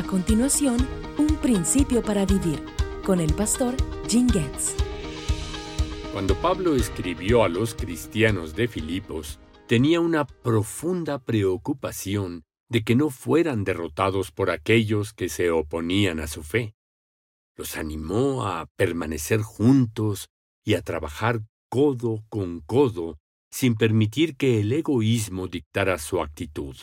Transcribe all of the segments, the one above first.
A continuación, un principio para vivir con el pastor Jim Getz. Cuando Pablo escribió a los cristianos de Filipos, tenía una profunda preocupación de que no fueran derrotados por aquellos que se oponían a su fe. Los animó a permanecer juntos y a trabajar codo con codo sin permitir que el egoísmo dictara su actitud.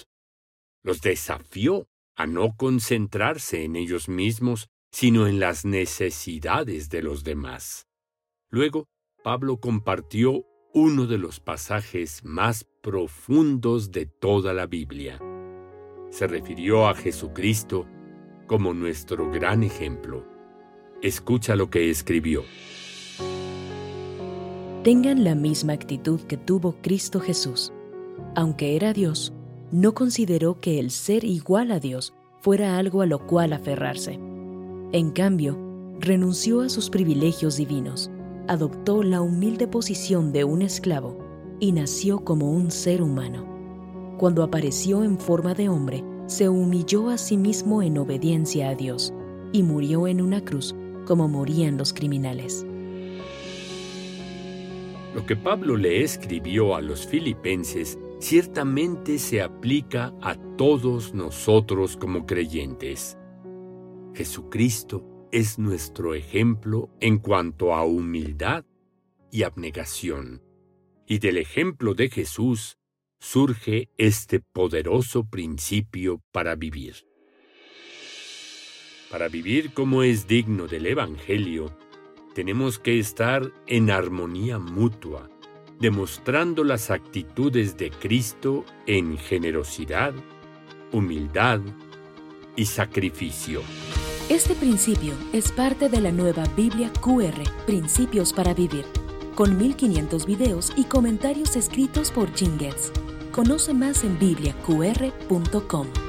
Los desafió a no concentrarse en ellos mismos, sino en las necesidades de los demás. Luego, Pablo compartió uno de los pasajes más profundos de toda la Biblia. Se refirió a Jesucristo como nuestro gran ejemplo. Escucha lo que escribió tengan la misma actitud que tuvo Cristo Jesús. Aunque era Dios, no consideró que el ser igual a Dios fuera algo a lo cual aferrarse. En cambio, renunció a sus privilegios divinos, adoptó la humilde posición de un esclavo y nació como un ser humano. Cuando apareció en forma de hombre, se humilló a sí mismo en obediencia a Dios y murió en una cruz como morían los criminales. Lo que Pablo le escribió a los filipenses ciertamente se aplica a todos nosotros como creyentes. Jesucristo es nuestro ejemplo en cuanto a humildad y abnegación. Y del ejemplo de Jesús surge este poderoso principio para vivir. Para vivir como es digno del Evangelio, tenemos que estar en armonía mutua, demostrando las actitudes de Cristo en generosidad, humildad y sacrificio. Este principio es parte de la nueva Biblia QR, Principios para Vivir, con 1500 videos y comentarios escritos por Jim Conoce más en bibliaqr.com.